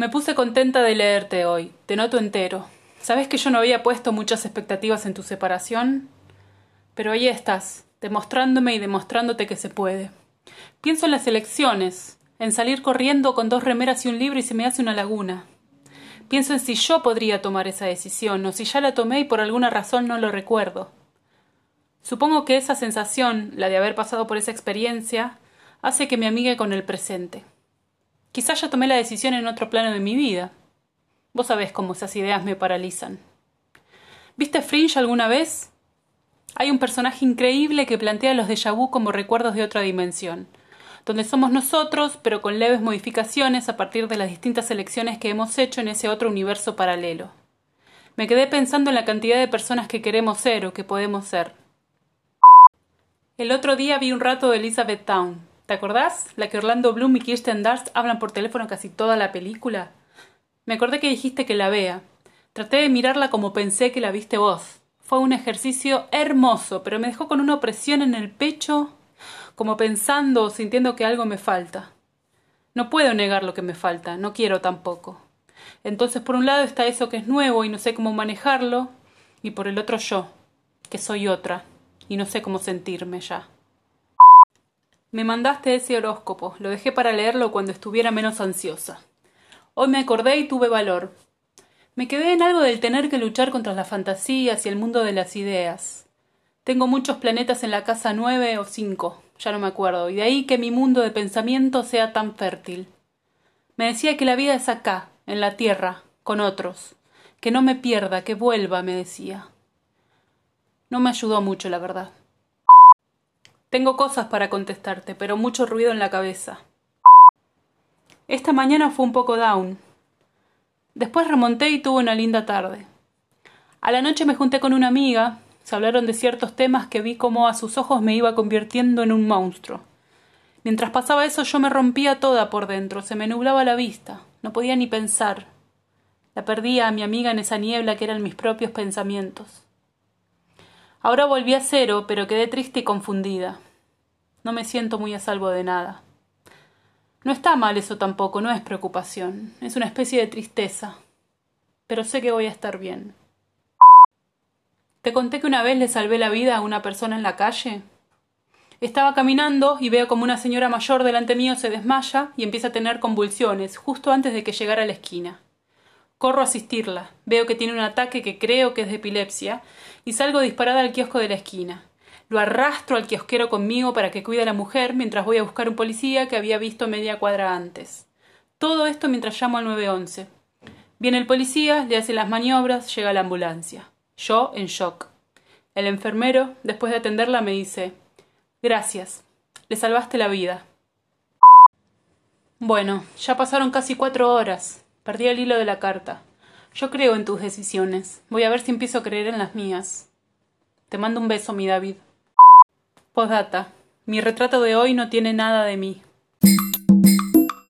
Me puse contenta de leerte hoy. Te noto entero. ¿Sabes que yo no había puesto muchas expectativas en tu separación? Pero ahí estás, demostrándome y demostrándote que se puede. Pienso en las elecciones, en salir corriendo con dos remeras y un libro y se me hace una laguna. Pienso en si yo podría tomar esa decisión o si ya la tomé y por alguna razón no lo recuerdo. Supongo que esa sensación, la de haber pasado por esa experiencia, hace que me amigue con el presente. Quizás ya tomé la decisión en otro plano de mi vida. Vos sabés cómo esas ideas me paralizan. ¿Viste Fringe alguna vez? Hay un personaje increíble que plantea los déjà vu como recuerdos de otra dimensión, donde somos nosotros, pero con leves modificaciones a partir de las distintas elecciones que hemos hecho en ese otro universo paralelo. Me quedé pensando en la cantidad de personas que queremos ser o que podemos ser. El otro día vi un rato de Elizabeth Town, ¿Te acordás? La que Orlando Bloom y Kirsten Dunst hablan por teléfono casi toda la película. Me acordé que dijiste que la vea. Traté de mirarla como pensé que la viste vos. Fue un ejercicio hermoso, pero me dejó con una opresión en el pecho, como pensando o sintiendo que algo me falta. No puedo negar lo que me falta, no quiero tampoco. Entonces, por un lado está eso que es nuevo y no sé cómo manejarlo, y por el otro yo, que soy otra, y no sé cómo sentirme ya. Me mandaste ese horóscopo, lo dejé para leerlo cuando estuviera menos ansiosa. Hoy me acordé y tuve valor. Me quedé en algo del tener que luchar contra las fantasías y el mundo de las ideas. Tengo muchos planetas en la casa nueve o cinco, ya no me acuerdo, y de ahí que mi mundo de pensamiento sea tan fértil. Me decía que la vida es acá, en la tierra, con otros, que no me pierda, que vuelva, me decía. No me ayudó mucho, la verdad. Tengo cosas para contestarte, pero mucho ruido en la cabeza. Esta mañana fue un poco down. Después remonté y tuve una linda tarde. A la noche me junté con una amiga, se hablaron de ciertos temas que vi como a sus ojos me iba convirtiendo en un monstruo. Mientras pasaba eso yo me rompía toda por dentro, se me nublaba la vista, no podía ni pensar. La perdía a mi amiga en esa niebla que eran mis propios pensamientos. Ahora volví a cero, pero quedé triste y confundida. No me siento muy a salvo de nada. No está mal eso tampoco, no es preocupación, es una especie de tristeza. Pero sé que voy a estar bien. ¿Te conté que una vez le salvé la vida a una persona en la calle? Estaba caminando y veo como una señora mayor delante mío se desmaya y empieza a tener convulsiones justo antes de que llegara a la esquina. Corro a asistirla. Veo que tiene un ataque que creo que es de epilepsia y salgo disparada al kiosco de la esquina. Lo arrastro al kiosquero conmigo para que cuide a la mujer mientras voy a buscar un policía que había visto media cuadra antes. Todo esto mientras llamo al 911. Viene el policía, le hace las maniobras, llega la ambulancia. Yo en shock. El enfermero, después de atenderla, me dice Gracias. Le salvaste la vida. Bueno, ya pasaron casi cuatro horas. Perdí el hilo de la carta. Yo creo en tus decisiones. Voy a ver si empiezo a creer en las mías. Te mando un beso, mi David. Postdata. Mi retrato de hoy no tiene nada de mí.